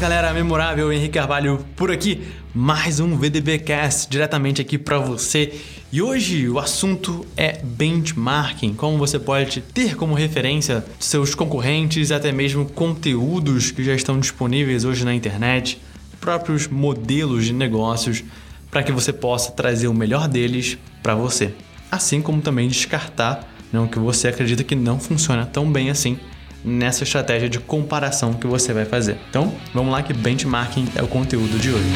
galera memorável, Henrique Carvalho por aqui, mais um VDBcast diretamente aqui para você. E hoje o assunto é benchmarking, como você pode ter como referência seus concorrentes, até mesmo conteúdos que já estão disponíveis hoje na internet, próprios modelos de negócios, para que você possa trazer o melhor deles para você. Assim como também descartar não, que você acredita que não funciona tão bem assim nessa estratégia de comparação que você vai fazer. Então, vamos lá que benchmarking é o conteúdo de hoje.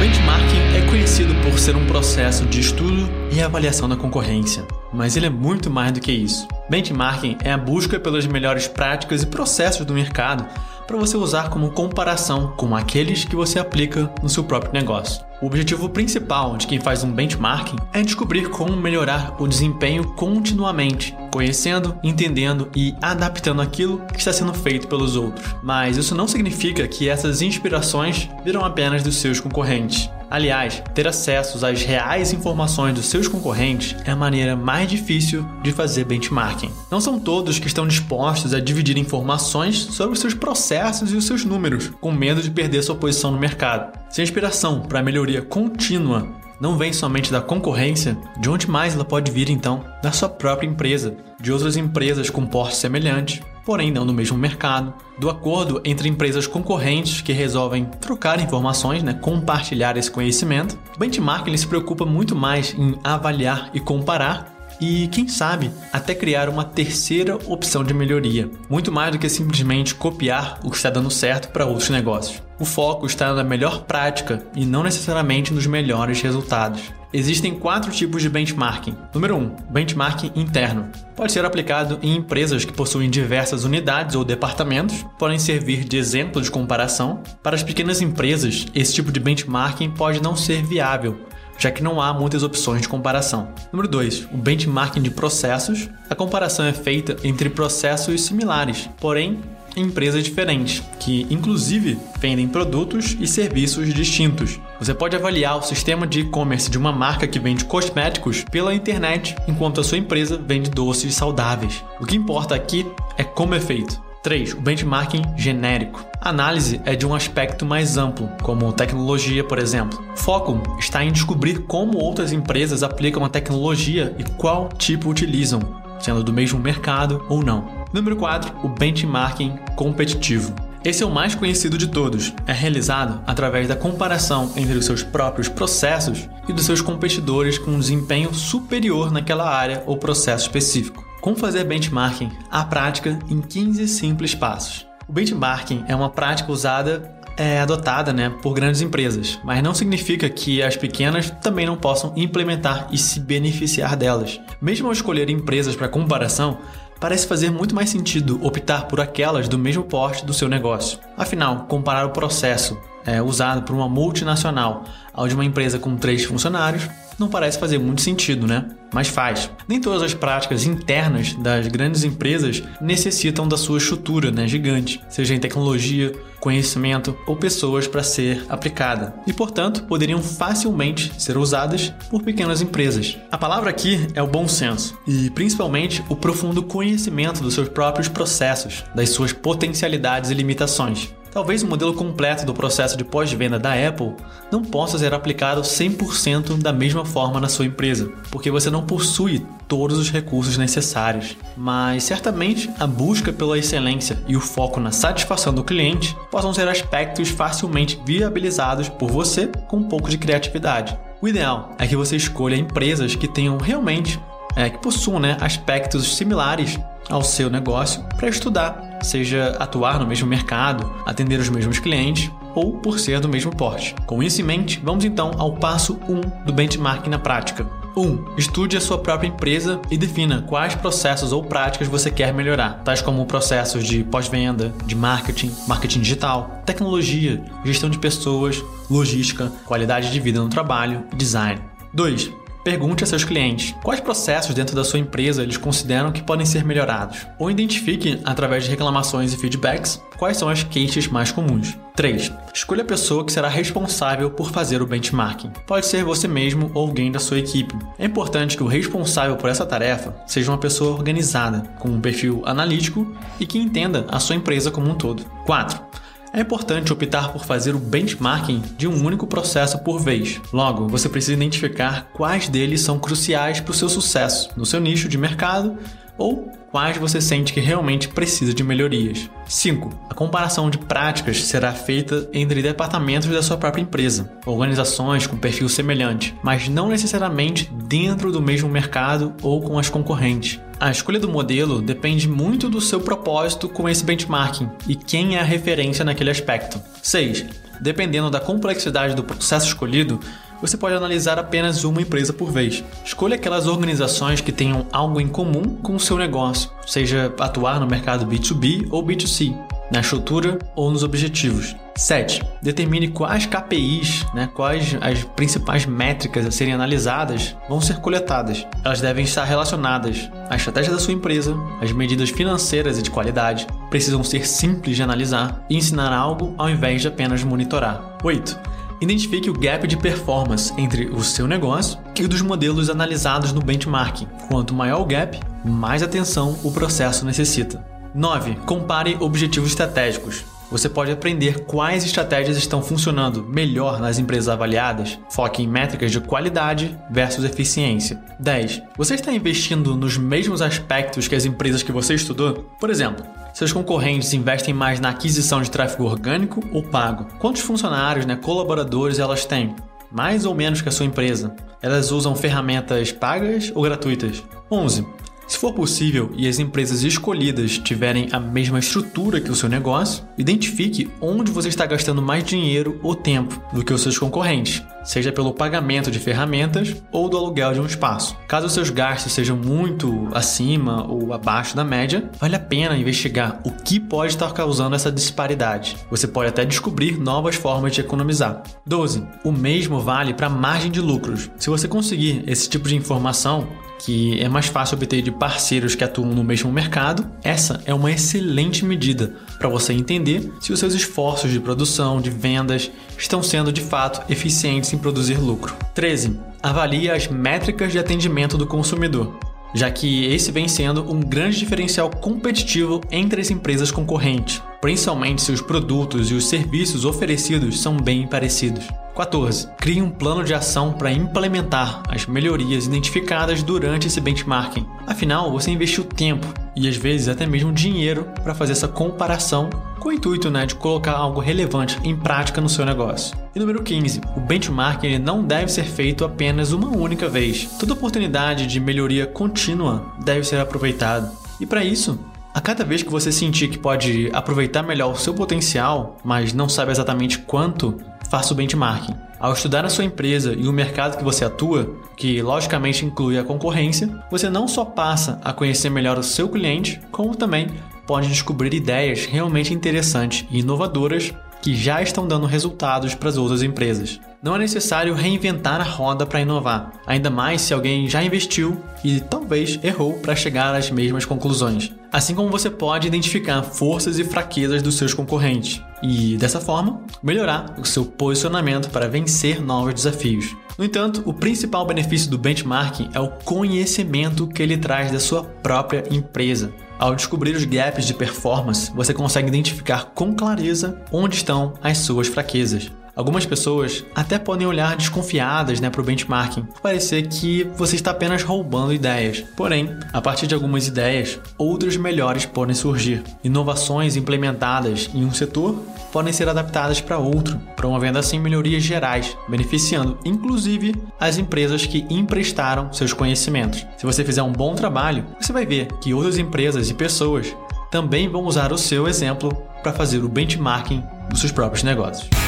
Benchmarking é conhecido por ser um processo de estudo e avaliação da concorrência, mas ele é muito mais do que isso. Benchmarking é a busca pelas melhores práticas e processos do mercado para você usar como comparação com aqueles que você aplica no seu próprio negócio. O objetivo principal de quem faz um benchmarking é descobrir como melhorar o desempenho continuamente, conhecendo, entendendo e adaptando aquilo que está sendo feito pelos outros. Mas isso não significa que essas inspirações viram apenas dos seus concorrentes. Aliás, ter acesso às reais informações dos seus concorrentes é a maneira mais difícil de fazer benchmarking. Não são todos que estão dispostos a dividir informações sobre os seus processos e os seus números, com medo de perder sua posição no mercado. Se a inspiração para a melhoria contínua não vem somente da concorrência, de onde mais ela pode vir então? Da sua própria empresa, de outras empresas com porte semelhante, porém não no mesmo mercado, do acordo entre empresas concorrentes que resolvem trocar informações, né, compartilhar esse conhecimento. O benchmark ele se preocupa muito mais em avaliar e comparar e, quem sabe, até criar uma terceira opção de melhoria, muito mais do que simplesmente copiar o que está dando certo para outros negócios. O foco está na melhor prática e não necessariamente nos melhores resultados. Existem quatro tipos de benchmarking. Número 1, um, benchmarking interno. Pode ser aplicado em empresas que possuem diversas unidades ou departamentos, podem servir de exemplo de comparação. Para as pequenas empresas, esse tipo de benchmarking pode não ser viável, já que não há muitas opções de comparação. Número 2, o benchmarking de processos. A comparação é feita entre processos similares, porém empresas diferentes, que inclusive vendem produtos e serviços distintos. Você pode avaliar o sistema de e-commerce de uma marca que vende cosméticos pela internet, enquanto a sua empresa vende doces saudáveis. O que importa aqui é como é feito. 3. O benchmarking genérico. A análise é de um aspecto mais amplo, como tecnologia, por exemplo. O foco está em descobrir como outras empresas aplicam a tecnologia e qual tipo utilizam, sendo do mesmo mercado ou não. Número 4. O benchmarking competitivo. Esse é o mais conhecido de todos. É realizado através da comparação entre os seus próprios processos e dos seus competidores com um desempenho superior naquela área ou processo específico. Como fazer benchmarking? A prática em 15 simples passos. O benchmarking é uma prática usada é adotada né, por grandes empresas, mas não significa que as pequenas também não possam implementar e se beneficiar delas. Mesmo ao escolher empresas para comparação, parece fazer muito mais sentido optar por aquelas do mesmo porte do seu negócio. Afinal, comparar o processo é, usado por uma multinacional ao de uma empresa com três funcionários não parece fazer muito sentido, né? Mas faz. Nem todas as práticas internas das grandes empresas necessitam da sua estrutura né, gigante, seja em tecnologia, conhecimento ou pessoas para ser aplicada, e portanto poderiam facilmente ser usadas por pequenas empresas. A palavra aqui é o bom senso e principalmente o profundo conhecimento dos seus próprios processos, das suas potencialidades e limitações. Talvez o modelo completo do processo de pós-venda da Apple não possa ser aplicado 100% da mesma forma na sua empresa, porque você não possui todos os recursos necessários. Mas certamente a busca pela excelência e o foco na satisfação do cliente possam ser aspectos facilmente viabilizados por você com um pouco de criatividade. O ideal é que você escolha empresas que tenham realmente é, que possuam né, aspectos similares ao seu negócio para estudar, seja atuar no mesmo mercado, atender os mesmos clientes ou por ser do mesmo porte. Com isso em mente, vamos então ao passo 1 do benchmarking na prática. 1. Estude a sua própria empresa e defina quais processos ou práticas você quer melhorar, tais como processos de pós-venda, de marketing, marketing digital, tecnologia, gestão de pessoas, logística, qualidade de vida no trabalho design. 2. Pergunte a seus clientes quais processos dentro da sua empresa eles consideram que podem ser melhorados, ou identifique, através de reclamações e feedbacks, quais são as queixas mais comuns. 3. Escolha a pessoa que será responsável por fazer o benchmarking. Pode ser você mesmo ou alguém da sua equipe. É importante que o responsável por essa tarefa seja uma pessoa organizada, com um perfil analítico e que entenda a sua empresa como um todo. 4. É importante optar por fazer o benchmarking de um único processo por vez. Logo, você precisa identificar quais deles são cruciais para o seu sucesso no seu nicho de mercado ou quais você sente que realmente precisa de melhorias. 5. A comparação de práticas será feita entre departamentos da sua própria empresa, organizações com perfil semelhante, mas não necessariamente dentro do mesmo mercado ou com as concorrentes. A escolha do modelo depende muito do seu propósito com esse benchmarking e quem é a referência naquele aspecto. 6. Dependendo da complexidade do processo escolhido, você pode analisar apenas uma empresa por vez. Escolha aquelas organizações que tenham algo em comum com o seu negócio, seja atuar no mercado B2B ou B2C, na estrutura ou nos objetivos. 7. Determine quais KPIs, né, quais as principais métricas a serem analisadas vão ser coletadas. Elas devem estar relacionadas à estratégia da sua empresa, às medidas financeiras e de qualidade, precisam ser simples de analisar e ensinar algo ao invés de apenas monitorar. 8 Identifique o gap de performance entre o seu negócio e dos modelos analisados no benchmarking. Quanto maior o gap, mais atenção o processo necessita. 9. Compare objetivos estratégicos. Você pode aprender quais estratégias estão funcionando melhor nas empresas avaliadas. Foque em métricas de qualidade versus eficiência. 10. Você está investindo nos mesmos aspectos que as empresas que você estudou? Por exemplo, seus concorrentes investem mais na aquisição de tráfego orgânico ou pago? Quantos funcionários, né, colaboradores elas têm? Mais ou menos que a sua empresa? Elas usam ferramentas pagas ou gratuitas? 11. Se for possível e as empresas escolhidas tiverem a mesma estrutura que o seu negócio, identifique onde você está gastando mais dinheiro ou tempo do que os seus concorrentes, seja pelo pagamento de ferramentas ou do aluguel de um espaço. Caso seus gastos sejam muito acima ou abaixo da média, vale a pena investigar o que pode estar causando essa disparidade. Você pode até descobrir novas formas de economizar. 12. O mesmo vale para margem de lucros. Se você conseguir esse tipo de informação, que é mais fácil obter de parceiros que atuam no mesmo mercado, essa é uma excelente medida para você entender se os seus esforços de produção, de vendas, estão sendo de fato eficientes em produzir lucro. 13. Avalie as métricas de atendimento do consumidor já que esse vem sendo um grande diferencial competitivo entre as empresas concorrentes, principalmente se os produtos e os serviços oferecidos são bem parecidos. 14. Crie um plano de ação para implementar as melhorias identificadas durante esse benchmarking. Afinal, você investiu tempo e às vezes até mesmo dinheiro para fazer essa comparação com o intuito né, de colocar algo relevante em prática no seu negócio. E número 15, o benchmarking não deve ser feito apenas uma única vez. Toda oportunidade de melhoria contínua deve ser aproveitada. E para isso, a cada vez que você sentir que pode aproveitar melhor o seu potencial, mas não sabe exatamente quanto, faça o benchmarking. Ao estudar a sua empresa e o mercado que você atua, que logicamente inclui a concorrência, você não só passa a conhecer melhor o seu cliente, como também pode descobrir ideias realmente interessantes e inovadoras que já estão dando resultados para as outras empresas. Não é necessário reinventar a roda para inovar, ainda mais se alguém já investiu e talvez errou para chegar às mesmas conclusões. Assim como você pode identificar forças e fraquezas dos seus concorrentes e, dessa forma, melhorar o seu posicionamento para vencer novos desafios. No entanto, o principal benefício do benchmarking é o conhecimento que ele traz da sua própria empresa. Ao descobrir os gaps de performance, você consegue identificar com clareza onde estão as suas fraquezas. Algumas pessoas até podem olhar desconfiadas né, para o benchmarking, parecer que você está apenas roubando ideias. Porém, a partir de algumas ideias, outras melhores podem surgir. Inovações implementadas em um setor podem ser adaptadas para outro, promovendo assim melhorias gerais, beneficiando inclusive as empresas que emprestaram seus conhecimentos. Se você fizer um bom trabalho, você vai ver que outras empresas e pessoas também vão usar o seu exemplo para fazer o benchmarking dos seus próprios negócios.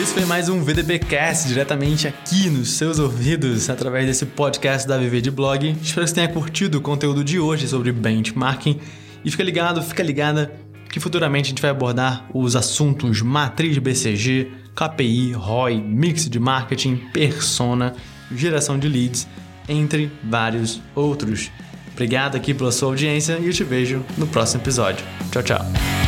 Esse foi mais um VDBcast diretamente aqui nos seus ouvidos, através desse podcast da Viver de Blog. Espero que você tenha curtido o conteúdo de hoje sobre benchmarking. E fica ligado, fica ligada que futuramente a gente vai abordar os assuntos matriz BCG, KPI, ROI, mix de marketing, persona, geração de leads, entre vários outros. Obrigado aqui pela sua audiência e eu te vejo no próximo episódio. Tchau, tchau.